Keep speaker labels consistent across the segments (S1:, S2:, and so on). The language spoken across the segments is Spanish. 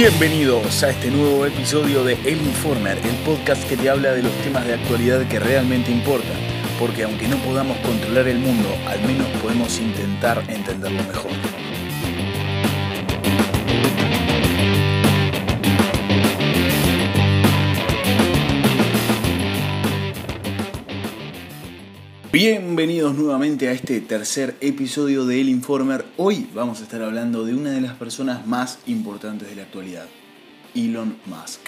S1: Bienvenidos a este nuevo episodio de El Informer, el podcast que te habla de los temas de actualidad que realmente importan, porque aunque no podamos controlar el mundo, al menos podemos intentar entenderlo mejor. Bienvenidos nuevamente a este tercer episodio de El Informer. Hoy vamos a estar hablando de una de las personas más importantes de la actualidad, Elon Musk.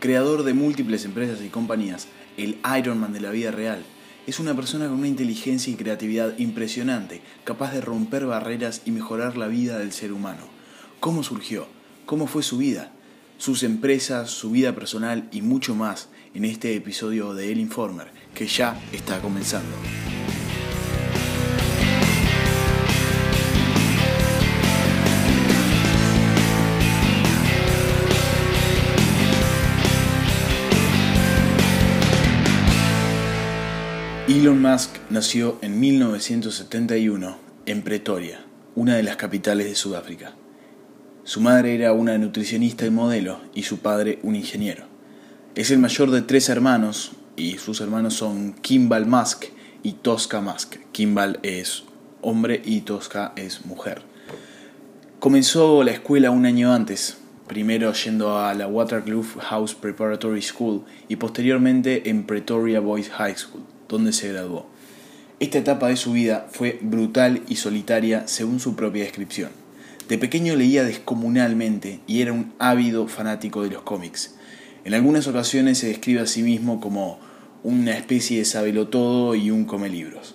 S1: Creador de múltiples empresas y compañías, el Iron Man de la vida real. Es una persona con una inteligencia y creatividad impresionante, capaz de romper barreras y mejorar la vida del ser humano. ¿Cómo surgió? ¿Cómo fue su vida? Sus empresas, su vida personal y mucho más en este episodio de El Informer, que ya está comenzando. Elon Musk nació en 1971 en Pretoria, una de las capitales de Sudáfrica. Su madre era una nutricionista y modelo y su padre un ingeniero. Es el mayor de tres hermanos y sus hermanos son Kimball Musk y Tosca Musk. Kimball es hombre y Tosca es mujer. Comenzó la escuela un año antes, primero yendo a la Waterkloof House Preparatory School y posteriormente en Pretoria Boys High School, donde se graduó. Esta etapa de su vida fue brutal y solitaria según su propia descripción. De pequeño leía descomunalmente y era un ávido fanático de los cómics. En algunas ocasiones se describe a sí mismo como una especie de sabelotodo y un come libros.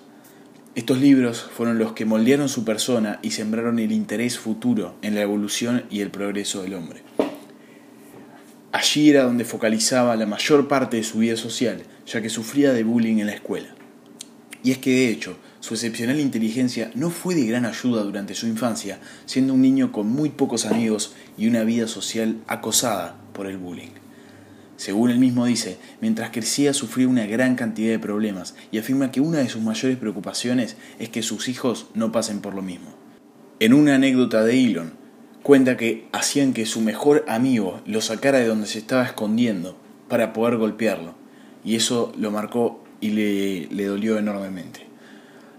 S1: Estos libros fueron los que moldearon su persona y sembraron el interés futuro en la evolución y el progreso del hombre. Allí era donde focalizaba la mayor parte de su vida social, ya que sufría de bullying en la escuela. Y es que de hecho, su excepcional inteligencia no fue de gran ayuda durante su infancia, siendo un niño con muy pocos amigos y una vida social acosada por el bullying. Según él mismo dice, mientras crecía sufría una gran cantidad de problemas y afirma que una de sus mayores preocupaciones es que sus hijos no pasen por lo mismo. En una anécdota de Elon, cuenta que hacían que su mejor amigo lo sacara de donde se estaba escondiendo para poder golpearlo, y eso lo marcó y le, le dolió enormemente.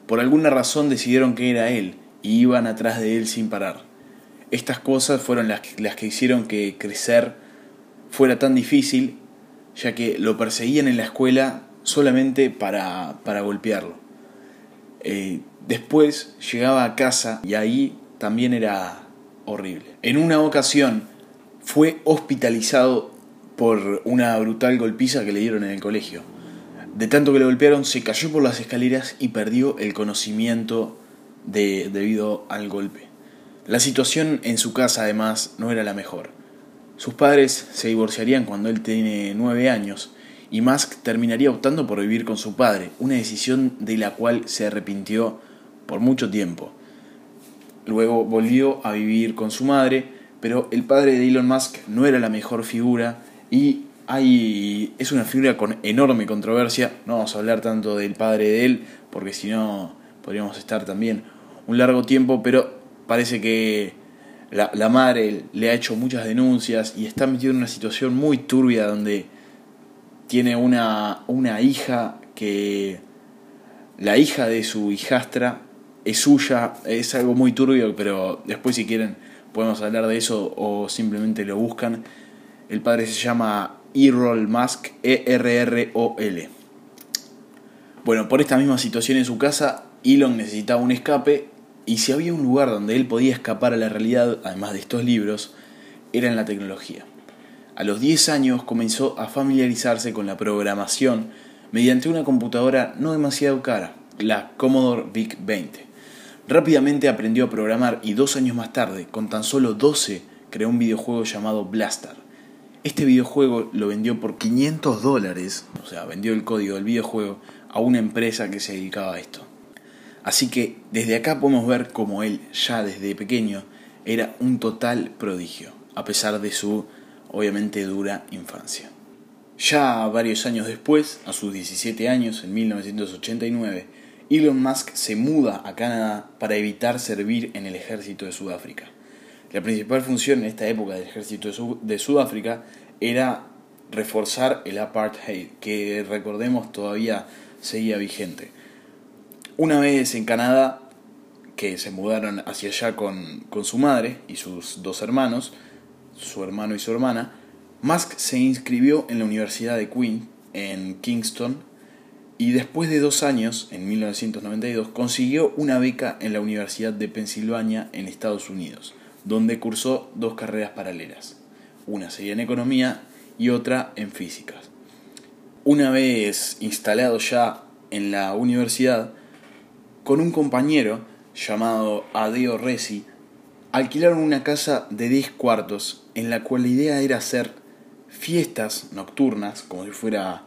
S1: Por alguna razón decidieron que era él y iban atrás de él sin parar. Estas cosas fueron las las que hicieron que crecer fuera tan difícil, ya que lo perseguían en la escuela solamente para, para golpearlo. Eh, después llegaba a casa y ahí también era horrible. En una ocasión fue hospitalizado por una brutal golpiza que le dieron en el colegio. De tanto que le golpearon, se cayó por las escaleras y perdió el conocimiento de, debido al golpe. La situación en su casa además no era la mejor. Sus padres se divorciarían cuando él tiene nueve años y Musk terminaría optando por vivir con su padre, una decisión de la cual se arrepintió por mucho tiempo. Luego volvió a vivir con su madre, pero el padre de Elon Musk no era la mejor figura y hay, es una figura con enorme controversia. No vamos a hablar tanto del padre de él, porque si no podríamos estar también un largo tiempo, pero parece que la, madre le ha hecho muchas denuncias y está metido en una situación muy turbia donde tiene una, una hija que la hija de su hijastra es suya, es algo muy turbio, pero después si quieren podemos hablar de eso o simplemente lo buscan. El padre se llama Errol Musk, E-R-R-O-L. Bueno, por esta misma situación en su casa, Elon necesitaba un escape y si había un lugar donde él podía escapar a la realidad, además de estos libros, era en la tecnología. A los 10 años comenzó a familiarizarse con la programación mediante una computadora no demasiado cara, la Commodore VIC-20. Rápidamente aprendió a programar y dos años más tarde, con tan solo 12, creó un videojuego llamado Blaster. Este videojuego lo vendió por 500 dólares, o sea, vendió el código del videojuego a una empresa que se dedicaba a esto. Así que desde acá podemos ver cómo él, ya desde pequeño, era un total prodigio, a pesar de su obviamente dura infancia. Ya varios años después, a sus 17 años, en 1989, Elon Musk se muda a Canadá para evitar servir en el ejército de Sudáfrica. La principal función en esta época del ejército de, Sudáfrica era reforzar el apartheid, que recordemos todavía seguía vigente. Una vez en Canadá, que se mudaron hacia allá con, con su madre y sus dos hermanos, su hermano y su hermana, Musk se inscribió en la Universidad de Queen, en Kingston, y después de dos años, en 1992, consiguió una beca en la Universidad de Pensilvania en Estados Unidos, donde cursó dos carreras paralelas. Una sería en economía y otra en físicas. Una vez instalado ya en la universidad, con un compañero llamado Adeo Resi, alquilaron una casa de 10 cuartos en la cual la idea era hacer fiestas nocturnas, como si fuera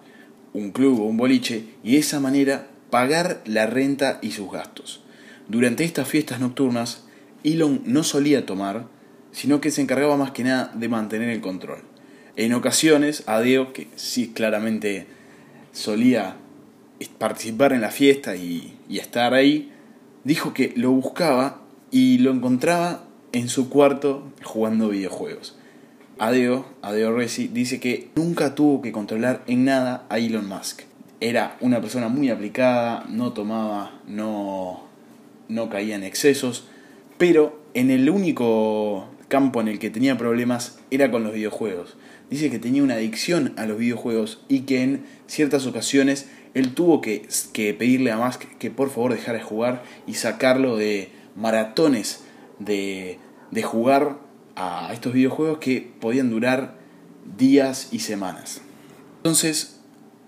S1: un club o un boliche y de esa manera pagar la renta y sus gastos. Durante estas fiestas nocturnas, Elon no solía tomar, sino que se encargaba más que nada de mantener el control. En ocasiones, Adeo, que sí claramente solía participar en la fiesta y, y estar ahí, dijo que lo buscaba y lo encontraba en su cuarto jugando videojuegos. Adeo, Adeo Resi, dice que nunca tuvo que controlar en nada a Elon Musk. Era una persona muy aplicada, no tomaba, no, no caía en excesos, pero en el único campo en el que tenía problemas era con los videojuegos. Dice que tenía una adicción a los videojuegos y que en ciertas ocasiones él tuvo que, que pedirle a Musk que por favor dejara de jugar y sacarlo de maratones de, de jugar a estos videojuegos que podían durar días y semanas. Entonces,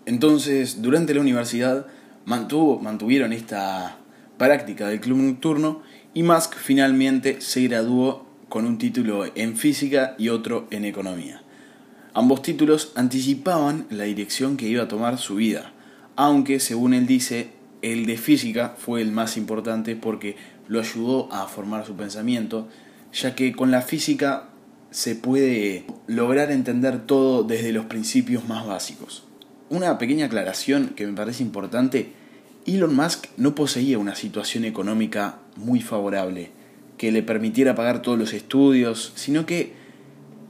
S1: entonces durante la universidad mantuvo, mantuvieron esta práctica del club nocturno y Musk finalmente se graduó con un título en física y otro en economía. Ambos títulos anticipaban la dirección que iba a tomar su vida, aunque según él dice, el de física fue el más importante porque lo ayudó a formar su pensamiento ya que con la física se puede lograr entender todo desde los principios más básicos. Una pequeña aclaración que me parece importante, Elon Musk no poseía una situación económica muy favorable que le permitiera pagar todos los estudios, sino que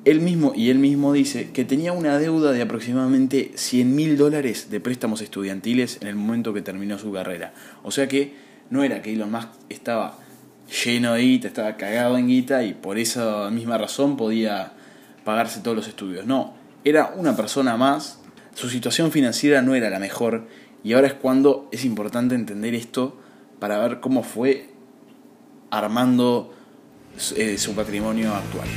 S1: él mismo, y él mismo dice, que tenía una deuda de aproximadamente 100 mil dólares de préstamos estudiantiles en el momento que terminó su carrera. O sea que no era que Elon Musk estaba lleno de guita, estaba cagado en guita y por esa misma razón podía pagarse todos los estudios. No, era una persona más, su situación financiera no era la mejor y ahora es cuando es importante entender esto para ver cómo fue armando eh, su patrimonio actual.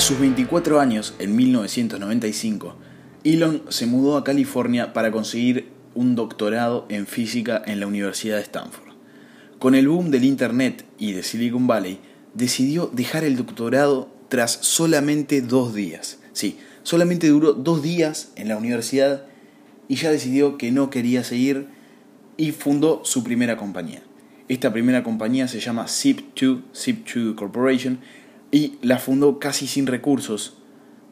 S1: A sus 24 años, en 1995, Elon se mudó a California para conseguir un doctorado en física en la Universidad de Stanford. Con el boom del Internet y de Silicon Valley, decidió dejar el doctorado tras solamente dos días. Sí, solamente duró dos días en la universidad y ya decidió que no quería seguir y fundó su primera compañía. Esta primera compañía se llama Zip2, Zip2 Corporation, y la fundó casi sin recursos,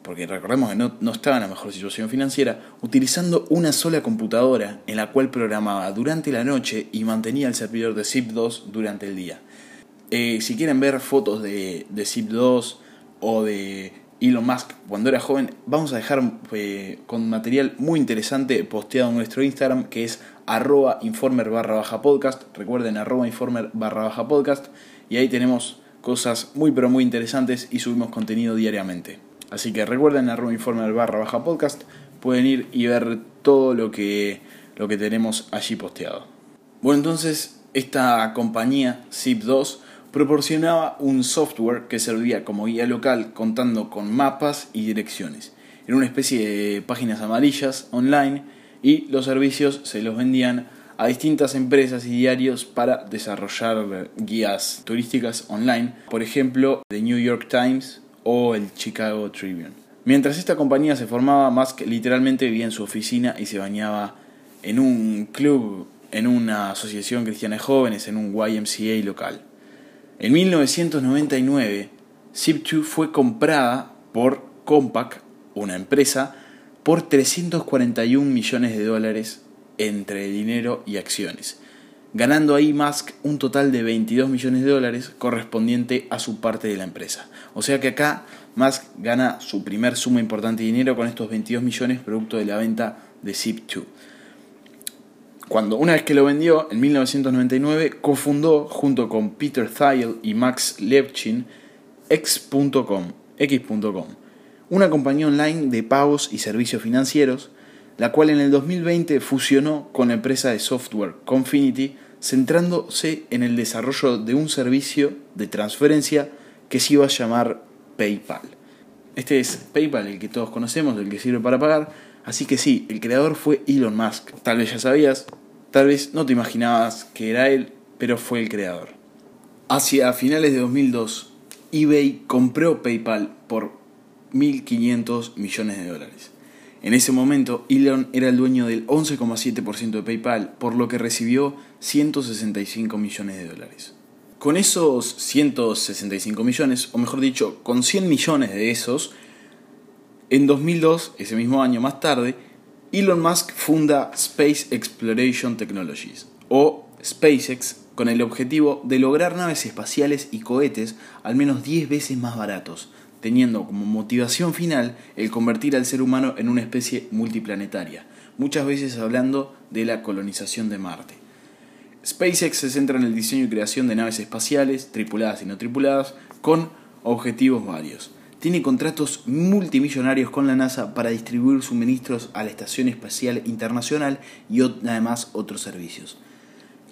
S1: porque recordemos que no, no, estaba en la mejor situación financiera, utilizando una sola computadora en la cual programaba durante la noche y mantenía el servidor de Zip2 durante el día. Eh, si quieren ver fotos de, de Zip2 o de Elon Musk cuando era joven, vamos a dejar eh, con material muy interesante posteado en nuestro Instagram que es arroba informer barra baja podcast. Recuerden arroba informer barra baja podcast y ahí tenemos cosas muy pero muy interesantes y subimos contenido diariamente. Así que recuerden arroba informe barra baja podcast, pueden ir y ver todo lo que, lo que tenemos allí posteado. Bueno, entonces esta compañía Zip2 proporcionaba un software que servía como guía local contando con mapas y direcciones. Era una especie de páginas amarillas online y los servicios se los vendían a distintas empresas y diarios para desarrollar guías turísticas online, por ejemplo, The New York Times o el Chicago Tribune. Mientras esta compañía se formaba, Musk literalmente vivía en su oficina y se bañaba en un club, en una asociación cristiana de jóvenes, en un YMCA local. En 1999, Zip2 fue comprada por Compaq, una empresa, por 341 millones de dólares entre dinero y acciones, ganando ahí Musk un total de 22 millones de dólares correspondiente a su parte de la empresa. O sea que acá Musk gana su primer suma importante de dinero con estos 22 millones producto de la venta de Zip2. Cuando una vez que lo vendió, en 1999, cofundó junto con Peter Thiel y Max Levchin X.com, X.com, una compañía online de pagos y servicios financieros, la cual en el 2020 fusionó con la empresa de software Confinity, centrándose en el desarrollo de un servicio de transferencia que se iba a llamar PayPal. Este es PayPal, el que todos conocemos, el que sirve para pagar, Así que sí, el creador fue Elon Musk. Tal vez ya sabías, tal vez no te imaginabas que era él, pero fue el creador. Hacia finales de 2002, eBay compró PayPal por 1.500 millones de dólares. En ese momento, Elon era el dueño del 11,7% de PayPal, por lo que recibió 165 millones de dólares. Con esos 165 millones, o mejor dicho, con 100 millones de esos, en 2002, ese mismo año más tarde, Elon Musk funda Space Exploration Technologies, o SpaceX, con el objetivo de lograr naves espaciales y cohetes al menos 10 veces más baratos, teniendo como motivación final el convertir al ser humano en una especie multiplanetaria, muchas veces hablando de la colonización de Marte. SpaceX se centra en el diseño y creación de naves espaciales, tripuladas y no tripuladas, con objetivos varios tiene contratos multimillonarios con la NASA para distribuir suministros a la Estación Espacial Internacional y además otros servicios.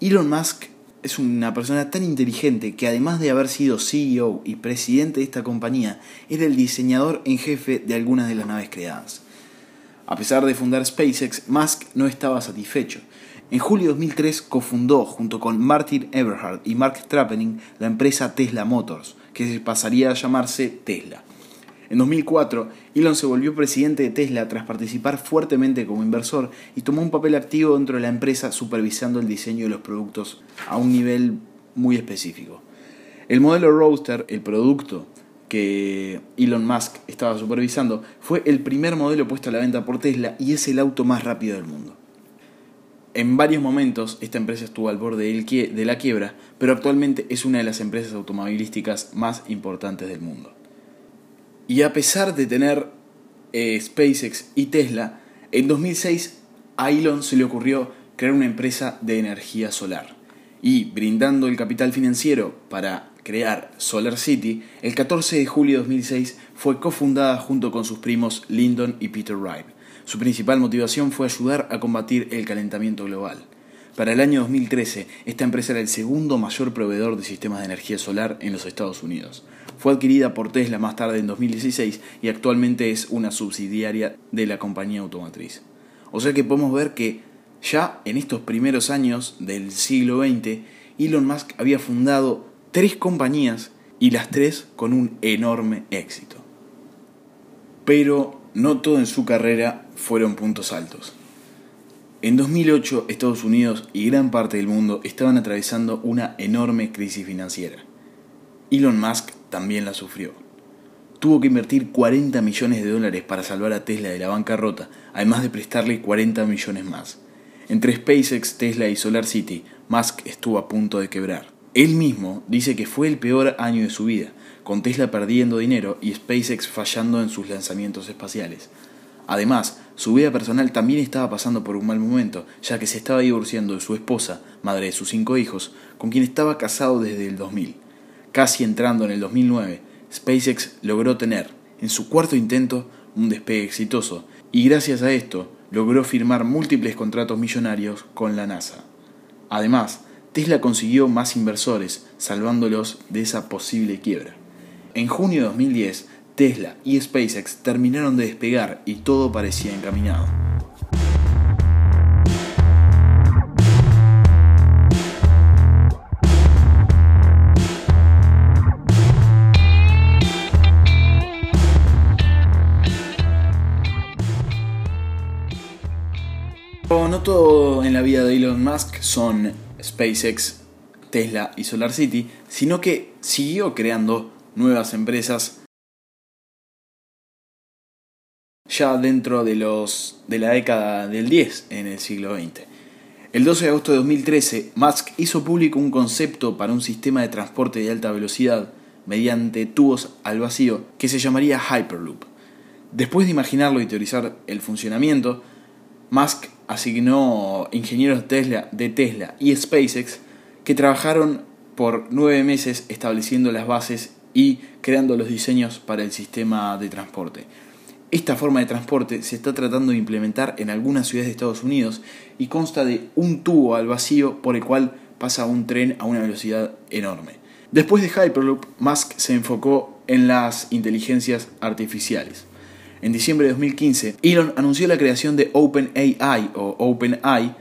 S1: Elon Musk es una persona tan inteligente que además de haber sido CEO y presidente de esta compañía, era el diseñador en jefe de algunas de las naves creadas. A pesar de fundar SpaceX, Musk no estaba satisfecho. En julio de 2003 cofundó junto con Martin Eberhard y Mark Trappening la empresa Tesla Motors, que pasaría a llamarse Tesla. En 2004, Elon se volvió presidente de Tesla tras participar fuertemente como inversor y tomó un papel activo dentro de la empresa supervisando el diseño de los productos a un nivel muy específico. El modelo Roadster, el producto que Elon Musk estaba supervisando, fue el primer modelo puesto a la venta por Tesla y es el auto más rápido del mundo. En varios momentos esta empresa estuvo al borde de la quiebra, pero actualmente es una de las empresas automovilísticas más importantes del mundo. Y a pesar de tener eh, SpaceX y Tesla, en 2006 a Elon se le ocurrió crear una empresa de energía solar. Y brindando el capital financiero para crear Solar City, el 14 de julio de 2006 fue cofundada junto con sus primos Lyndon y Peter Wright. Su principal motivación fue ayudar a combatir el calentamiento global. Para el año 2013, esta empresa era el segundo mayor proveedor de sistemas de energía solar en los Estados Unidos. Fue adquirida por Tesla más tarde en 2016 y actualmente es una subsidiaria de la compañía automotriz. O sea que podemos ver que ya en estos primeros años del siglo XX, Elon Musk había fundado tres compañías y las tres con un enorme éxito. Pero no todo en su carrera fueron puntos altos. En 2008 Estados Unidos y gran parte del mundo estaban atravesando una enorme crisis financiera. Elon Musk también la sufrió. Tuvo que invertir 40 millones de dólares para salvar a Tesla de la bancarrota, además de prestarle 40 millones más. Entre SpaceX, Tesla y SolarCity, Musk estuvo a punto de quebrar. Él mismo dice que fue el peor año de su vida, con Tesla perdiendo dinero y SpaceX fallando en sus lanzamientos espaciales. Además, su vida personal también estaba pasando por un mal momento, ya que se estaba divorciando de su esposa, madre de sus cinco hijos, con quien estaba casado desde el 2000. Casi entrando en el 2009, SpaceX logró tener, en su cuarto intento, un despegue exitoso, y gracias a esto logró firmar múltiples contratos millonarios con la NASA. Además, Tesla consiguió más inversores, salvándolos de esa posible quiebra. En junio de 2010, Tesla y SpaceX terminaron de despegar y todo parecía encaminado. no todo en la vida de Elon Musk son SpaceX, Tesla y SolarCity, sino que siguió creando nuevas empresas ya dentro de, los, de la década del 10 en el siglo XX. El 12 de agosto de 2013, Musk hizo público un concepto para un sistema de transporte de alta velocidad mediante tubos al vacío que se llamaría Hyperloop. Después de imaginarlo y teorizar el funcionamiento, Musk asignó ingenieros Tesla, de Tesla y SpaceX que trabajaron por nueve meses estableciendo las bases y creando los diseños para el sistema de transporte. Esta forma de transporte se está tratando de implementar en algunas ciudades de Estados Unidos y consta de un tubo al vacío por el cual pasa un tren a una velocidad enorme. Después de Hyperloop, Musk se enfocó en las inteligencias artificiales. En diciembre de 2015, Elon anunció la creación de OpenAI o OpenAI,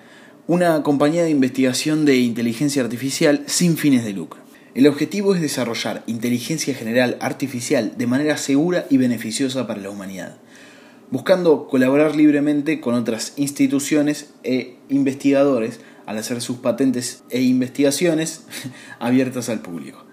S1: una compañía de investigación de inteligencia artificial sin fines de lucro. El objetivo es desarrollar inteligencia general artificial de manera segura y beneficiosa para la humanidad, buscando colaborar libremente con otras instituciones e investigadores al hacer sus patentes e investigaciones abiertas al público.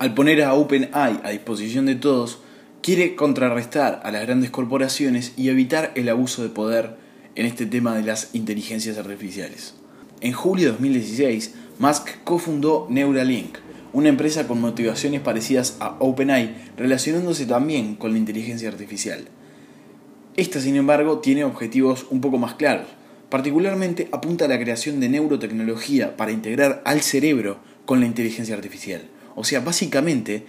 S1: Al poner a OpenAI a disposición de todos, quiere contrarrestar a las grandes corporaciones y evitar el abuso de poder en este tema de las inteligencias artificiales. En julio de 2016, Musk cofundó Neuralink, una empresa con motivaciones parecidas a OpenAI, relacionándose también con la inteligencia artificial. Esta, sin embargo, tiene objetivos un poco más claros. Particularmente apunta a la creación de neurotecnología para integrar al cerebro con la inteligencia artificial. O sea, básicamente,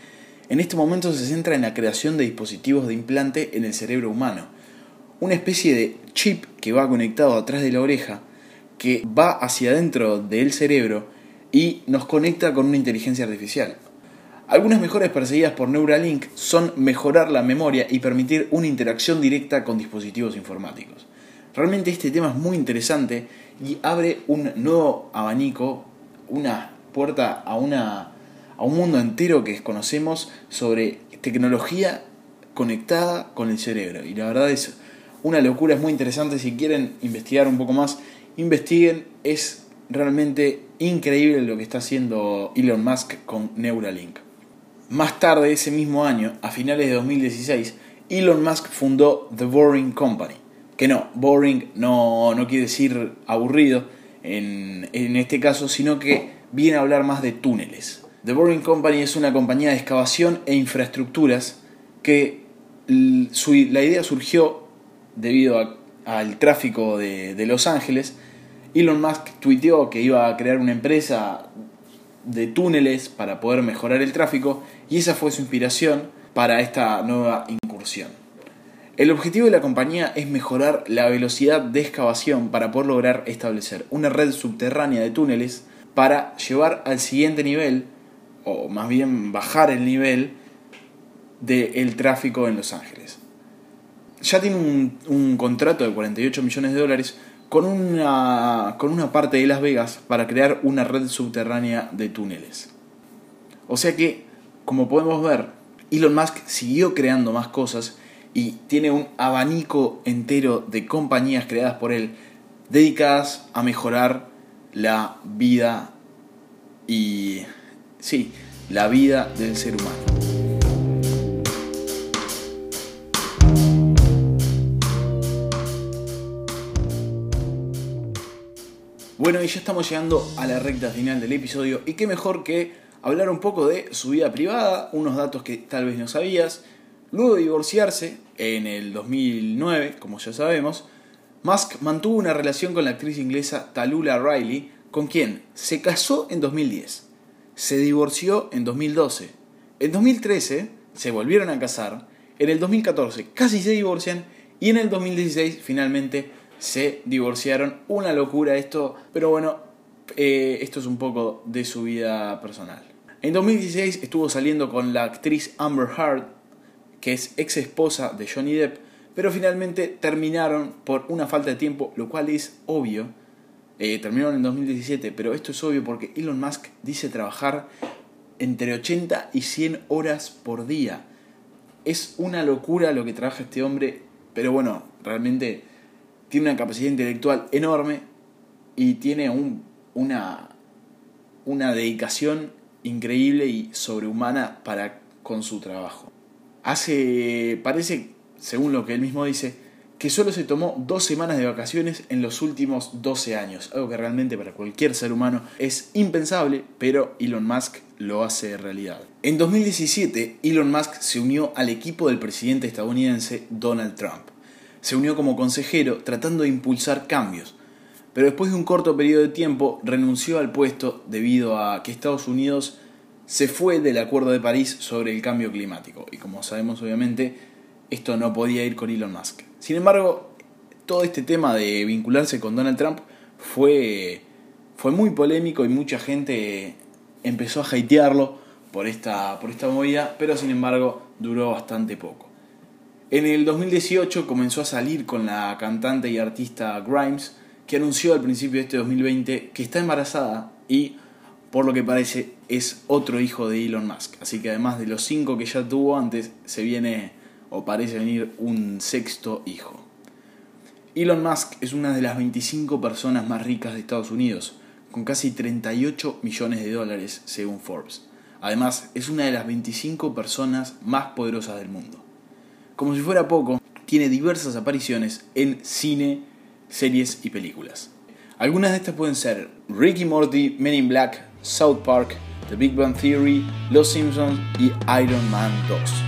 S1: en este momento se centra en la creación de dispositivos de implante en el cerebro humano, una especie de chip que va conectado atrás de la oreja, que va hacia adentro del cerebro y nos conecta con una inteligencia artificial. Algunas mejoras perseguidas por Neuralink son mejorar la memoria y permitir una interacción directa con dispositivos informáticos. Realmente este tema es muy interesante y abre un nuevo abanico, una puerta a, una, a un mundo entero que desconocemos sobre tecnología conectada con el cerebro. Y la verdad es una locura, es muy interesante. Si quieren investigar un poco más, investiguen. Es realmente increíble lo que está haciendo Elon Musk con Neuralink. Más tarde, ese mismo año, a finales de 2016, Elon Musk fundó The Boring Company. Que no, boring no, no quiere decir aburrido en, en este caso, sino que viene a hablar más de túneles. The Boring Company es una compañía de excavación e infraestructuras que la idea surgió debido al tráfico de, Los Ángeles, Elon Musk tuiteó que iba a crear una empresa de túneles para poder mejorar el tráfico y esa fue su inspiración para esta nueva incursión. El objetivo de la compañía es mejorar la velocidad de excavación para poder lograr establecer una red subterránea de túneles para llevar al siguiente nivel, o más bien bajar el nivel del tráfico en Los Ángeles ya tiene un, contrato de 48 millones de dólares con una, con una parte de Las Vegas para crear una red subterránea de túneles. O sea que, como podemos ver, Elon Musk siguió creando más cosas y tiene un abanico entero de compañías creadas por él dedicadas a mejorar la vida y sí, la vida del ser humano. Bueno, y ya estamos llegando a la recta final del episodio y qué mejor que hablar un poco de su vida privada, unos datos que tal vez no sabías. Luego de divorciarse en el 2009, como ya sabemos, Musk mantuvo una relación con la actriz inglesa Talula Riley, con quien se casó en 2010, se divorció en 2012, en 2013 se volvieron a casar, en el 2014 casi se divorcian. Y en el 2016 finalmente se divorciaron. Una locura esto, pero bueno, eh, esto es un poco de su vida personal. En 2016 estuvo saliendo con la actriz Amber Heard, que es ex esposa de Johnny Depp, pero finalmente terminaron por una falta de tiempo, lo cual es obvio. Eh, terminaron en 2017, pero esto es obvio porque Elon Musk dice trabajar entre 80 y 100 horas por día. Es una locura lo que trabaja este hombre, pero bueno, realmente tiene una capacidad intelectual enorme y tiene un, una, una dedicación increíble y sobrehumana para con su trabajo. Hace, parece, según lo que él mismo dice, que solo se tomó dos semanas de vacaciones en los últimos 12 años, algo que realmente para cualquier ser humano es impensable, pero Elon Musk lo hace realidad. En 2017, Elon Musk se unió al equipo del presidente estadounidense Donald Trump. Se unió como consejero tratando de impulsar cambios, pero después de un corto periodo de tiempo renunció al puesto debido a que Estados Unidos se fue del Acuerdo de París sobre el cambio climático. Y como sabemos obviamente, esto no podía ir con Elon Musk. Sin embargo, todo este tema de vincularse con Donald Trump fue, fue muy polémico y mucha gente empezó a hatearlo por esta, por esta movida, pero sin embargo duró bastante poco. En el 2018 comenzó a salir con la cantante y artista Grimes, que anunció al principio de este 2020 que está embarazada y, por lo que parece, es otro hijo de Elon Musk. Así que además de los cinco que ya tuvo antes, se viene o parece venir un sexto hijo. Elon Musk es una de las 25 personas más ricas de Estados Unidos, con casi 38 millones de dólares según Forbes. Además, es una de las 25 personas más poderosas del mundo. Como si fuera poco, tiene diversas apariciones en cine, series y películas. Algunas de estas pueden ser Ricky Morty, Men in Black, South Park, The Big Bang Theory, Los Simpsons y Iron Man 2.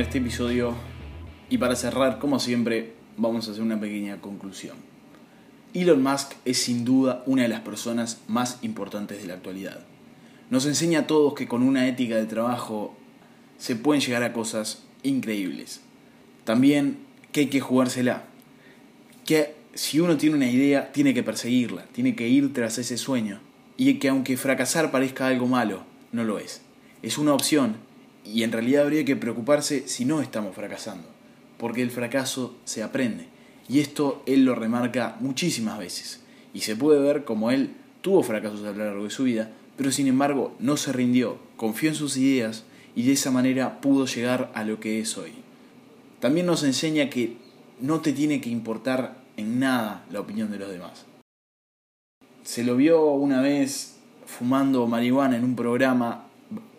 S1: Este episodio y para cerrar, como siempre, vamos a hacer una pequeña conclusión. Elon Musk es sin duda una de las personas más importantes de la actualidad. Nos enseña a todos que con una ética de trabajo se pueden llegar a cosas increíbles. También que hay que jugársela. Que si uno tiene una idea, tiene que perseguirla, tiene que ir tras ese sueño. Y que aunque fracasar parezca algo malo, no lo es. Es una opción y en realidad habría que preocuparse si no estamos fracasando, porque el fracaso se aprende. Y esto él lo remarca muchísimas veces. Y se puede ver como él tuvo fracasos a lo largo de su vida, pero sin embargo no se rindió, confió en sus ideas y de esa manera pudo llegar a lo que es hoy. También nos enseña que no te tiene que importar en nada la opinión de los demás. Se lo vio una vez fumando marihuana en un programa,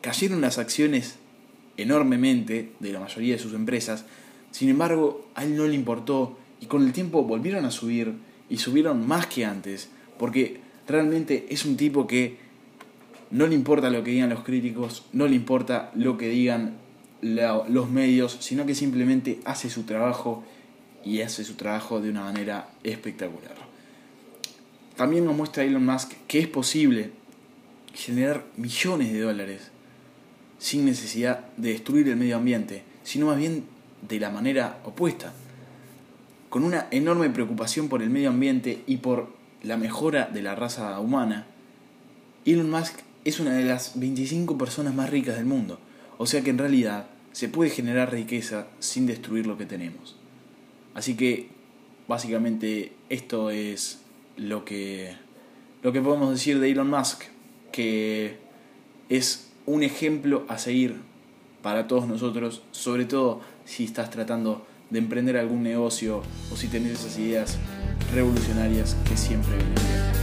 S1: cayeron las acciones enormemente de la mayoría de sus empresas. Sin embargo, a él no le importó y con el tiempo volvieron a subir y subieron más que antes, porque realmente es un tipo que no le importa lo que digan los críticos, no le importa lo que digan los medios, sino que simplemente hace su trabajo y hace su trabajo de una manera espectacular. También nos muestra Elon Musk que es posible generar millones de dólares sin necesidad de destruir el medio ambiente, sino más bien de la manera opuesta, con una enorme preocupación por el medio ambiente y por la mejora de la raza humana, Elon Musk es una de las 25 personas más ricas del mundo, o sea que en realidad se puede generar riqueza sin destruir lo que tenemos. Así que básicamente esto es lo que lo que podemos decir de Elon Musk, que es un ejemplo a seguir para todos nosotros, sobre todo si estás tratando de emprender algún negocio o si tenés esas ideas revolucionarias que siempre vienen.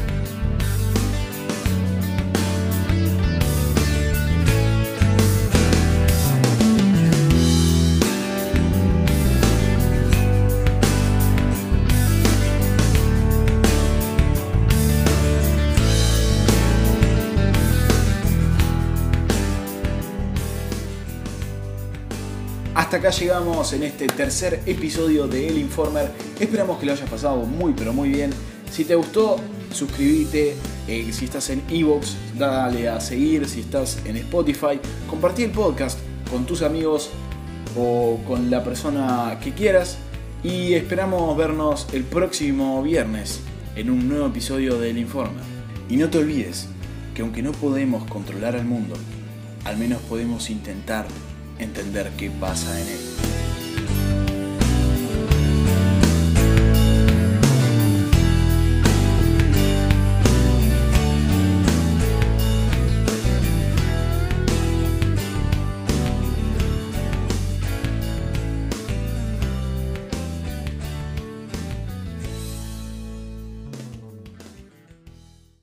S1: Llegamos en este tercer episodio de El Informer. Esperamos que lo hayas pasado muy pero muy bien. Si te gustó, suscríbete. Eh, si estás en Evox, dale a seguir. Si estás en Spotify, compartí el podcast con tus amigos o con la persona que quieras. Y esperamos vernos el próximo viernes en un nuevo episodio del Informer. Y no te olvides que aunque no podemos controlar al mundo, al menos podemos intentar entender qué pasa en él.